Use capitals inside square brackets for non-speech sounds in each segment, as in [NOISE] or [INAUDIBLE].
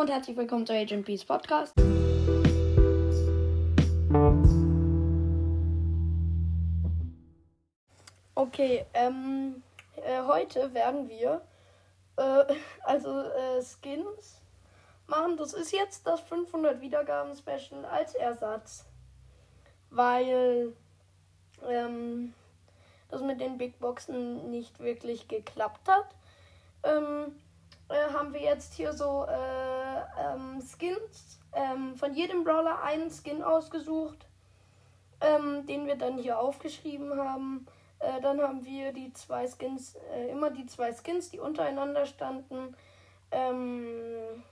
und herzlich willkommen zu Agent Peace Podcast. Okay, ähm, äh, heute werden wir äh, [LAUGHS] also äh, Skins machen. Das ist jetzt das 500 Wiedergaben Special als Ersatz, weil ähm, das mit den Big Boxen nicht wirklich geklappt hat. Ähm, äh, haben wir jetzt hier so äh, ähm, Skins. Ähm, von jedem Brawler einen Skin ausgesucht, ähm, den wir dann hier aufgeschrieben haben. Äh, dann haben wir die zwei Skins, äh, immer die zwei Skins, die untereinander standen, ähm,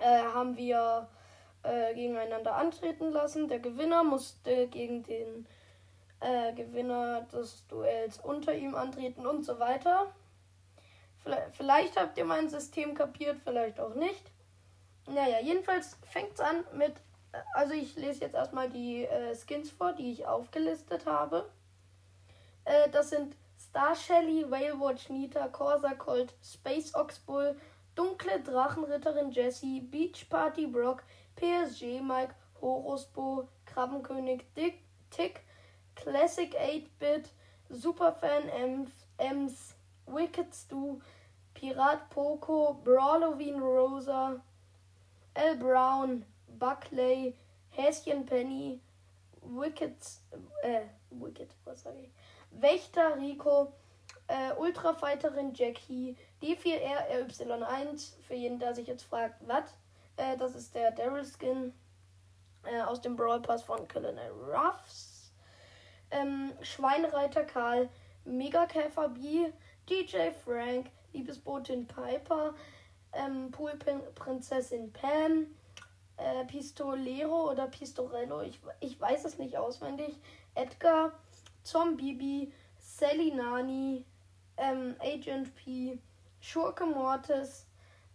äh, haben wir äh, gegeneinander antreten lassen. Der Gewinner musste gegen den Gewinner des Duells unter ihm antreten und so weiter. Vielleicht habt ihr mein System kapiert, vielleicht auch nicht. Naja, jedenfalls fängt es an mit. Also, ich lese jetzt erstmal die äh, Skins vor, die ich aufgelistet habe. Äh, das sind Star Shelly, Whale Watch Nita, Corsa Colt, Space Ox Bull, Dunkle Drachenritterin Jessie, Beach Party Brock, PSG Mike, Horus Bo, Krabbenkönig Dick, Tick, Classic 8-Bit, Superfan Ems, Ems Wicked Stu, Pirat Poco, Brawloween Rosa, L. Brown, Buckley, Häschen Penny, Wicked, äh, Wicked, was sag ich? Wächter Rico, äh, Ultrafighterin Jackie, D4R RY1, für jeden, der sich jetzt fragt, was? Äh, das ist der Daryl Skin äh, aus dem Brawl Pass von Colonel Ruffs. Ähm, Schweinreiter Karl, Megakäfer B, DJ Frank, Liebesbotin Piper, ähm, Poolprinzessin Pam, äh, Pistolero oder Pistorello, ich, ich weiß es nicht auswendig, Edgar, Zombibi, Sally Nani, ähm, Agent P, Schurke Mortis,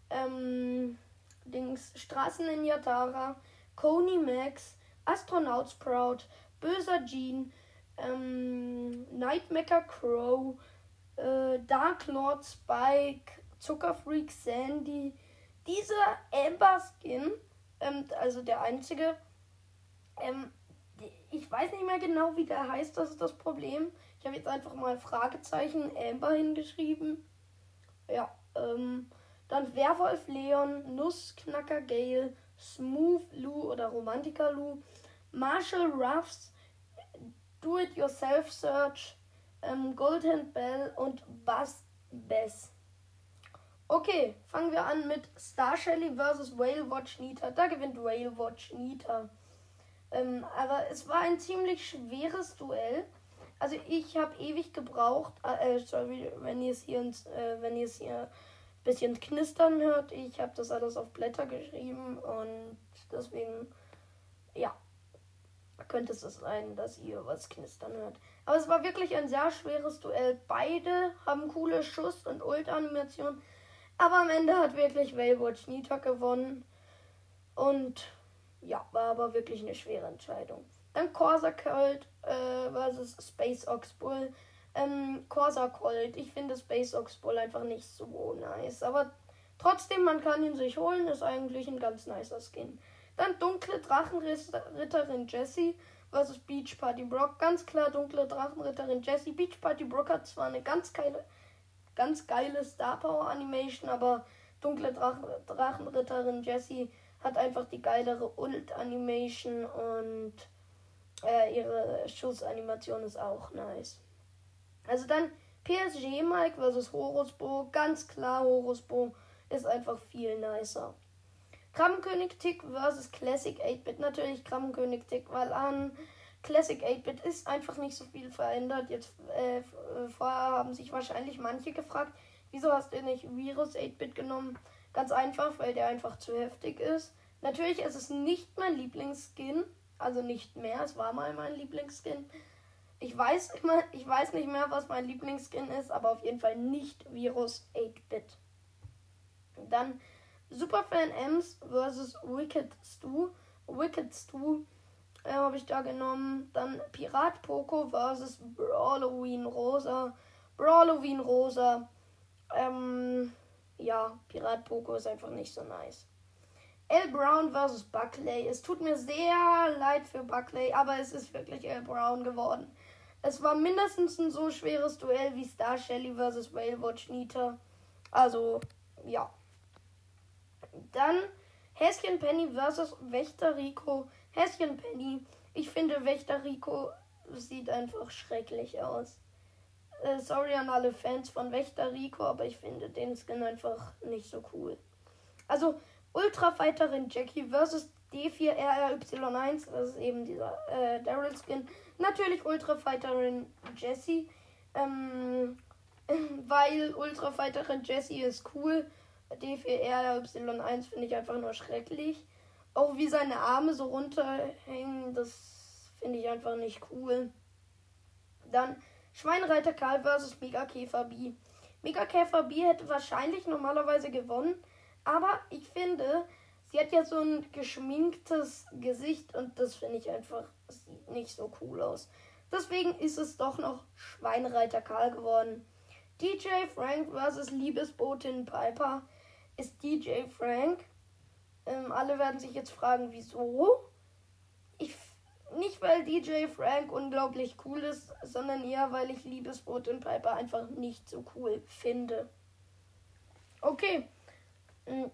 ähm, Dings, Straßenninja Tara, Coney Max, Astronaut Sprout, Böser Jean, ähm, Nightmaker Crow, äh, Dark Lord Spike, Zuckerfreak Sandy. Dieser Amber Skin, ähm, also der einzige, ähm, ich weiß nicht mehr genau, wie der heißt, das ist das Problem. Ich habe jetzt einfach mal Fragezeichen Amber hingeschrieben. Ja, ähm, dann Werwolf Leon, Nussknacker Gale, Smooth Lou oder Romantiker Lou, Marshall Ruffs, Do It Yourself Search, ähm, Golden Bell und Bass Bess. Okay, fangen wir an mit Star Shelly vs. Whale Watch Nita. Da gewinnt Whale Watch Nita. Ähm, aber es war ein ziemlich schweres Duell. Also ich habe ewig gebraucht. Äh, sorry, wenn ihr es hier, äh, wenn ihr es hier ein bisschen knistern hört. Ich habe das alles auf Blätter geschrieben und deswegen, ja, könnte es sein, dass ihr was knistern hört. Aber es war wirklich ein sehr schweres Duell. Beide haben coole Schuss- und Ult-Animationen. Aber am Ende hat wirklich Waywatch Nita gewonnen. Und ja, war aber wirklich eine schwere Entscheidung. Dann Corsa Colt äh, versus Space Ox Bull. Ähm, Corsa Colt. Ich finde Space Ox Bull einfach nicht so nice. Aber trotzdem, man kann ihn sich holen. Ist eigentlich ein ganz nicer Skin. Dann dunkle Drachenritterin Jessie versus Beach Party Brock. Ganz klar dunkle Drachenritterin Jessie. Beach Party Brock hat zwar eine ganz geile, ganz geile Star Power Animation, aber dunkle Drachen, Drachenritterin Jessie hat einfach die geilere Ult Animation und äh, ihre Schussanimation ist auch nice. Also dann PSG Mike versus Horusbo. Ganz klar, Horusbo ist einfach viel nicer. Krabbenkönig Tick versus Classic 8-Bit. Natürlich Krabbenkönig Tick, weil an Classic 8-Bit ist einfach nicht so viel verändert. Jetzt äh, äh, vorher haben sich wahrscheinlich manche gefragt, wieso hast du nicht Virus 8-Bit genommen? Ganz einfach, weil der einfach zu heftig ist. Natürlich ist es nicht mein Lieblingsskin, also nicht mehr. Es war mal mein Lieblingsskin. Ich weiß immer, ich weiß nicht mehr, was mein Lieblingsskin ist, aber auf jeden Fall nicht Virus 8-Bit. Dann Superfan Ems versus Wicked Stu. Wicked Stu äh, habe ich da genommen. Dann Pirat Poco versus Brawloween Rosa. Brawloween Rosa. Ähm, ja, Pirat Poco ist einfach nicht so nice. L. Brown versus Buckley. Es tut mir sehr leid für Buckley, aber es ist wirklich L. Brown geworden. Es war mindestens ein so schweres Duell wie Star Shelly versus Whale Watch Nita. Also, ja. Dann Häschen Penny versus Wächter Rico. Häschen Penny. Ich finde Wächter Rico sieht einfach schrecklich aus. Äh, sorry an alle Fans von Wächter Rico, aber ich finde den Skin einfach nicht so cool. Also Ultra Fighterin Jackie versus D4RRY1, das ist eben dieser äh, Daryl Skin. Natürlich Ultra Fighterin Jessie, ähm, [LAUGHS] weil Ultra Fighterin Jessie ist cool. D4RRY1 finde ich einfach nur schrecklich. Auch wie seine Arme so runterhängen, das finde ich einfach nicht cool. Dann Schweinreiter Karl versus Mega Käfer B. Mega Käfer B hätte wahrscheinlich normalerweise gewonnen, aber ich finde, sie hat ja so ein geschminktes Gesicht und das finde ich einfach sieht nicht so cool aus. Deswegen ist es doch noch Schweinreiter Karl geworden. DJ Frank versus Liebesbotin Piper ist DJ Frank. Ähm, alle werden sich jetzt fragen, wieso. Ich nicht, weil DJ Frank unglaublich cool ist, sondern eher, weil ich Liebesboot und Piper einfach nicht so cool finde. Okay. Hm.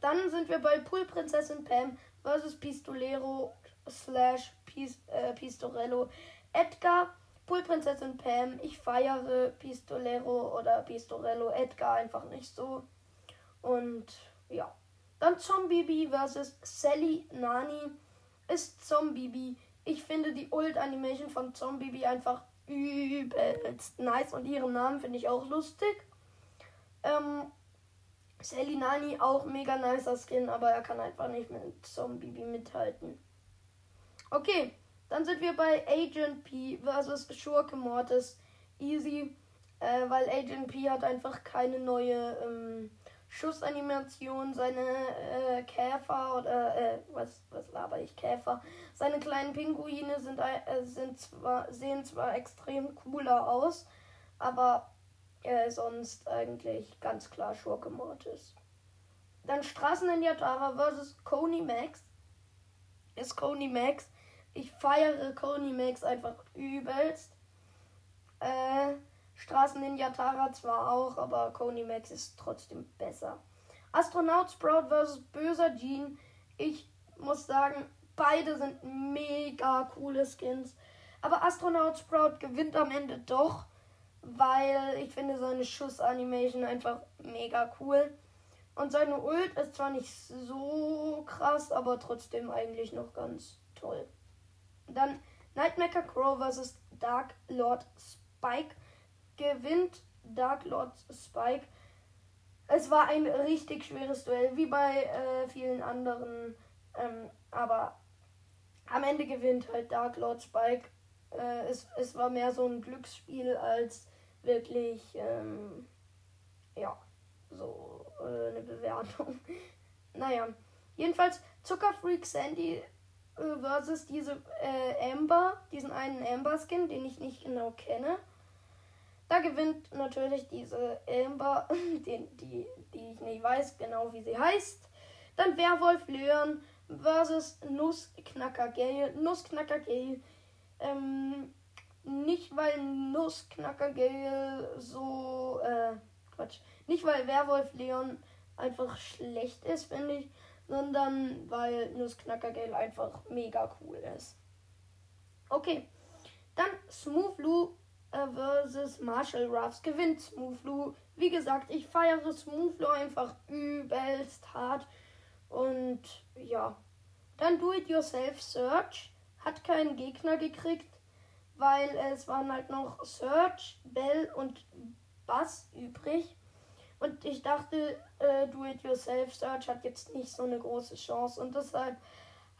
Dann sind wir bei Poolprinzessin Pam versus Pistolero slash äh, Pistorello. Edgar, Poolprinzessin Pam. Ich feiere Pistolero oder Pistorello. Edgar einfach nicht so. Und ja. Dann Zombie B versus Sally Nani ist Zombie. Ich finde die Ult-Animation von Zombie einfach übelst nice und ihren Namen finde ich auch lustig. Ähm, Sally Nani auch mega nicer Skin, aber er kann einfach nicht mit Zombie mithalten. Okay, dann sind wir bei Agent P versus Schurke Mortis. Easy, äh, weil Agent P hat einfach keine neue ähm, Schussanimation, seine äh, Käfer oder äh, was, was laber ich, Käfer. Seine kleinen Pinguine sind, äh, sind zwar, sehen zwar extrem cooler aus, aber sonst eigentlich ganz klar Schurke Mortis. Dann Straßen in Yatara versus Coney Max. Ist Coney Max. Ich feiere Coney Max einfach übelst. Äh, Straßen Ninja Tara zwar auch, aber Coney Max ist trotzdem besser. Astronaut Sprout vs. Böser Jean. Ich muss sagen, beide sind mega coole Skins. Aber Astronaut Sprout gewinnt am Ende doch, weil ich finde seine Schussanimation einfach mega cool. Und seine Ult ist zwar nicht so krass, aber trotzdem eigentlich noch ganz toll. Dann Nightmaker Crow vs. Dark Lord Spike gewinnt Dark Lord Spike. Es war ein richtig schweres Duell, wie bei äh, vielen anderen. Ähm, aber am Ende gewinnt halt Dark Lord Spike. Äh, es, es war mehr so ein Glücksspiel als wirklich, ähm, ja, so äh, eine Bewertung. [LAUGHS] naja, jedenfalls Zuckerfreak Sandy versus diese äh, Amber, diesen einen Amber-Skin, den ich nicht genau kenne. Da gewinnt natürlich diese Amber, [LAUGHS] die, die, die ich nicht weiß genau, wie sie heißt. Dann Werwolf Leon versus Nussknacker Gale. Nussknacker Gale. Ähm, nicht weil Nussknacker Gale so, äh, Quatsch. Nicht weil Werwolf Leon einfach schlecht ist, finde ich, sondern weil Nussknacker Gale einfach mega cool ist. Okay. Dann Smooth Lou versus Marshall Ruffs gewinnt Smoothlu. Wie gesagt, ich feiere Smoothlu einfach übelst hart. Und ja. Dann Do It Yourself Search. Hat keinen Gegner gekriegt, weil es waren halt noch Search, Bell und Bass übrig. Und ich dachte, äh, Do It Yourself Search hat jetzt nicht so eine große Chance. Und deshalb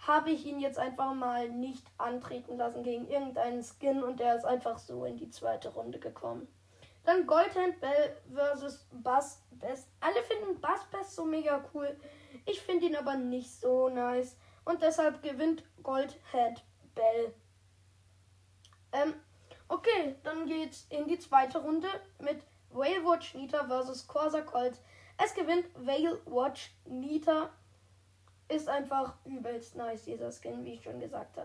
habe ich ihn jetzt einfach mal nicht antreten lassen gegen irgendeinen Skin und der ist einfach so in die zweite Runde gekommen. Dann Goldhand Bell versus Bass Best. Alle finden Bass Best so mega cool. Ich finde ihn aber nicht so nice. Und deshalb gewinnt Goldhead Bell. Ähm, okay, dann geht's in die zweite Runde mit Whale Watch Nita versus Corsa Colt. Es gewinnt Whale Watch Nita. Ist einfach übelst nice, dieser Skin, wie ich schon gesagt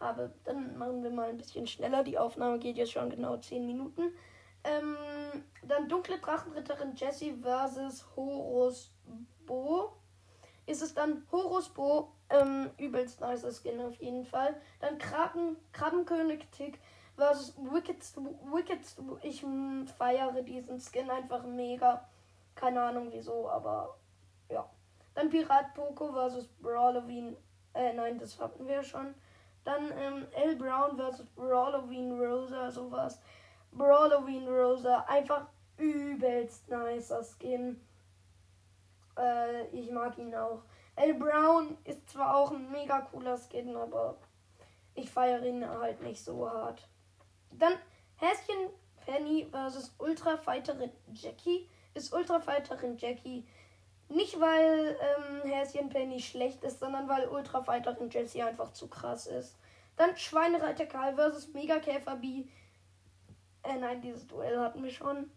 habe. Dann machen wir mal ein bisschen schneller. Die Aufnahme geht jetzt schon genau 10 Minuten. Ähm, dann Dunkle Drachenritterin Jessie versus Horus Bo. Ist es dann Horus Bo. Ähm, übelst nice Skin auf jeden Fall. Dann Krabben, Krabbenkönig Tick versus Wicked, Wicked. Ich feiere diesen Skin einfach mega. Keine Ahnung wieso, aber ja. Dann Pirat Poco versus Brawloween. Äh, nein, das hatten wir schon. Dann ähm, L. Brown versus Brawloween Rosa, sowas. Brawloween Rosa, einfach übelst nicer Skin. Äh, ich mag ihn auch. L. Brown ist zwar auch ein mega cooler Skin, aber ich feiere ihn halt nicht so hart. Dann Häschen Penny versus Ultra Fighterin Jackie. Ist Ultra Fighterin Jackie nicht weil ähm, Häschen Penny schlecht ist, sondern weil Ultra Fighterin Jessie einfach zu krass ist. Dann Schweinereiter Karl versus Megakäfer B. Äh, nein, dieses Duell hatten wir schon.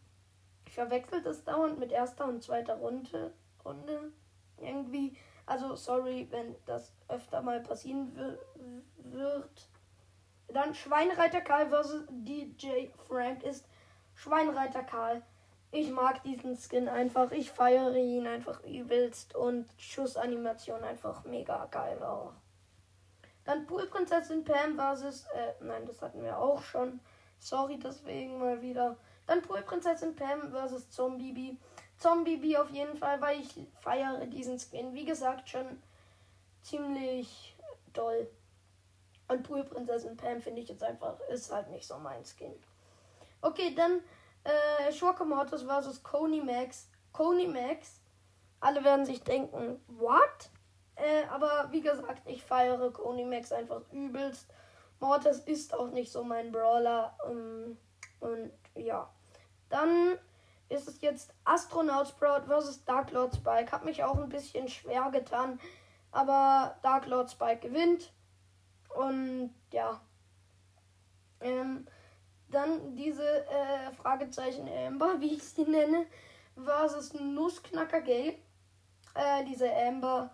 Ich verwechselt es dauernd mit erster und zweiter Runde. Runde. Irgendwie. Also, sorry, wenn das öfter mal passieren wird. Dann Schweinreiter Karl versus DJ Frank ist Schweinreiter Karl. Ich mag diesen Skin einfach. Ich feiere ihn einfach übelst. Und Schussanimation einfach mega geil auch. Dann Poolprinzessin Pam versus. Äh, nein, das hatten wir auch schon. Sorry deswegen mal wieder. Dann Poolprinzessin Pam versus Zombie Zombie auf jeden Fall, weil ich feiere diesen Skin. Wie gesagt, schon ziemlich doll. Und Poolprinzessin Pam finde ich jetzt einfach, ist halt nicht so mein Skin. Okay, dann äh, Schurke Mortis versus Coney Max. Coney Max. Alle werden sich denken, what? Äh, aber wie gesagt, ich feiere Coney Max einfach übelst. Mortis ist auch nicht so mein Brawler. Ähm, und ja. Dann ist es jetzt Astronaut Sprout versus Dark Lord Spike. Hat mich auch ein bisschen schwer getan. Aber Dark Lord Spike gewinnt. Und ja. Ähm, dann diese äh, Fragezeichen Amber, [LAUGHS] wie ich sie nenne, versus Nussknacker Gale. Äh, diese Amber,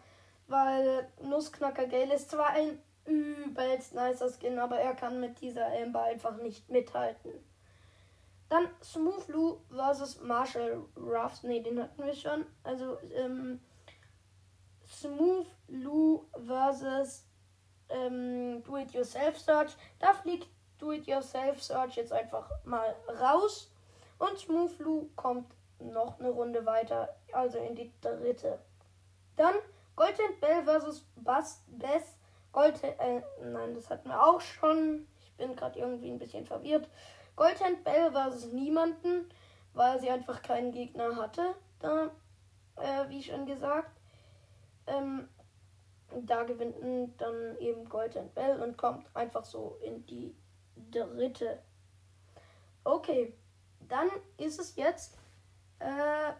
weil Nussknacker Gale ist zwar ein übelst nicer Skin, aber er kann mit dieser Amber einfach nicht mithalten. Dann Smooth Lou versus Marshall Ruffs. Ne, den hatten wir schon. Also, ähm, Smooth Lou versus ähm, Do-It-Yourself Search. Da fliegt Do-It-Yourself-Search jetzt einfach mal raus. Und Smooth Lu kommt noch eine Runde weiter, also in die dritte. Dann Goldhand Bell versus Bass Bess. Gold, äh, nein, das hatten wir auch schon. Ich bin gerade irgendwie ein bisschen verwirrt. Goldhand Bell versus niemanden, weil sie einfach keinen Gegner hatte. Da, äh, wie schon gesagt. Ähm, da gewinnt dann eben Goldhand Bell und kommt einfach so in die dritte. Okay, dann ist es jetzt äh,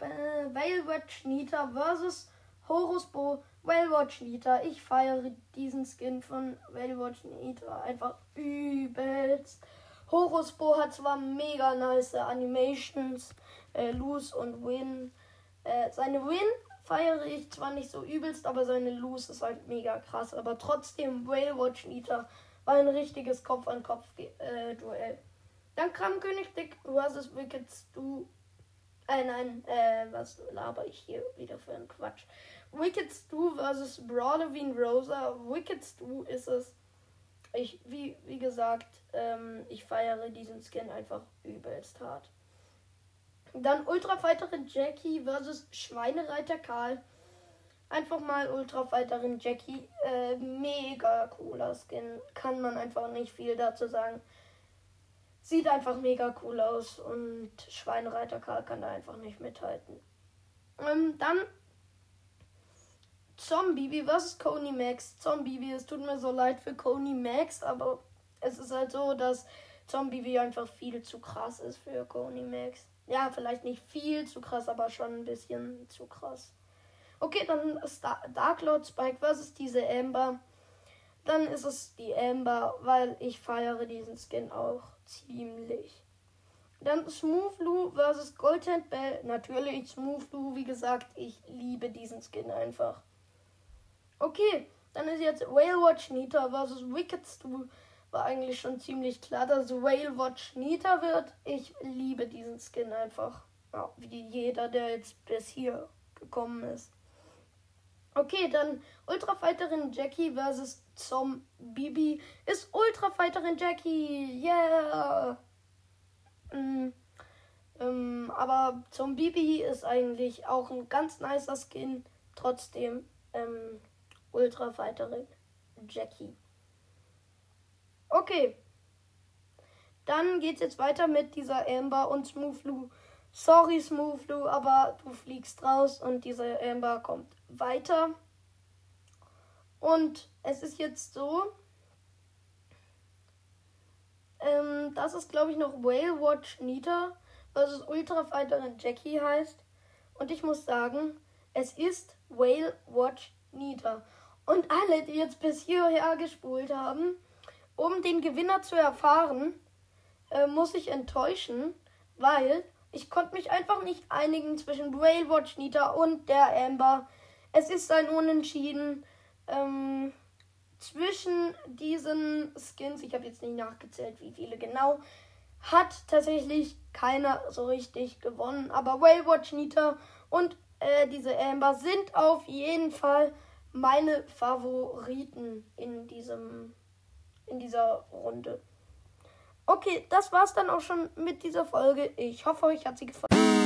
Whalewatch Nita versus Horus Bo Whalewatch Nita. Ich feiere diesen Skin von Whalewatch Nita einfach übelst. Horus Bo hat zwar mega nice Animations, äh, Lose und Win. Äh, seine Win feiere ich zwar nicht so übelst, aber seine Lose ist halt mega krass. Aber trotzdem Whalewatch Nita war ein richtiges Kopf-an-Kopf-Duell. Äh, Dann kam König Dick versus Wicked Stu. Äh, nein, äh, was laber ich hier wieder für einen Quatsch? Wicked Stu versus Brawloween Rosa. Wicked Stu ist es. Ich, wie, wie gesagt, ähm, ich feiere diesen Skin einfach übelst hart. Dann Ultrafighterin Jackie versus Schweinereiter Karl. Einfach mal Ultrafighterin Jackie. Äh, mega cooler Skin. Kann man einfach nicht viel dazu sagen. Sieht einfach mega cool aus und Schweinreiter Karl kann da einfach nicht mithalten. Ähm, dann Zombie versus Coney Max. Zombie, es tut mir so leid für Coney Max, aber es ist halt so, dass Zombie einfach viel zu krass ist für Coney Max. Ja, vielleicht nicht viel zu krass, aber schon ein bisschen zu krass. Okay, dann ist Dark Lord Spike versus diese Amber. Dann ist es die Amber, weil ich feiere diesen Skin auch ziemlich. Dann Smooth Lou versus Goldhand Bell. Natürlich Smooth Lou, wie gesagt, ich liebe diesen Skin einfach. Okay, dann ist jetzt Whale Watch Nita versus Wicked Stu. War eigentlich schon ziemlich klar, dass Whale Watch Nita wird. Ich liebe diesen Skin einfach. Ja, wie jeder, der jetzt bis hier gekommen ist. Okay, dann Ultrafighterin Jackie versus Zom Bibi ist Ultrafighterin Jackie. Yeah! Mm, ähm, aber Zom Bibi ist eigentlich auch ein ganz nicer Skin. Trotzdem ähm, Ultrafighterin Jackie. Okay. Dann geht's jetzt weiter mit dieser Amber und Smooth Lou. Sorry, Smooth Lou, aber du fliegst raus und diese Amber kommt weiter. Und es ist jetzt so, ähm, dass es, glaube ich, noch Whale Watch Nita versus Ultra Fighterin Jackie heißt. Und ich muss sagen, es ist Whale Watch Nita. Und alle, die jetzt bis hierher gespult haben, um den Gewinner zu erfahren, äh, muss ich enttäuschen, weil ich konnte mich einfach nicht einigen zwischen Whale Watch Nita und der Amber. Es ist ein Unentschieden. Ähm, zwischen diesen Skins, ich habe jetzt nicht nachgezählt, wie viele genau, hat tatsächlich keiner so richtig gewonnen. Aber Whale Watch Nita und äh, diese Amber sind auf jeden Fall meine Favoriten in diesem in dieser Runde. Okay, das war's dann auch schon mit dieser Folge. Ich hoffe, euch hat sie gefallen.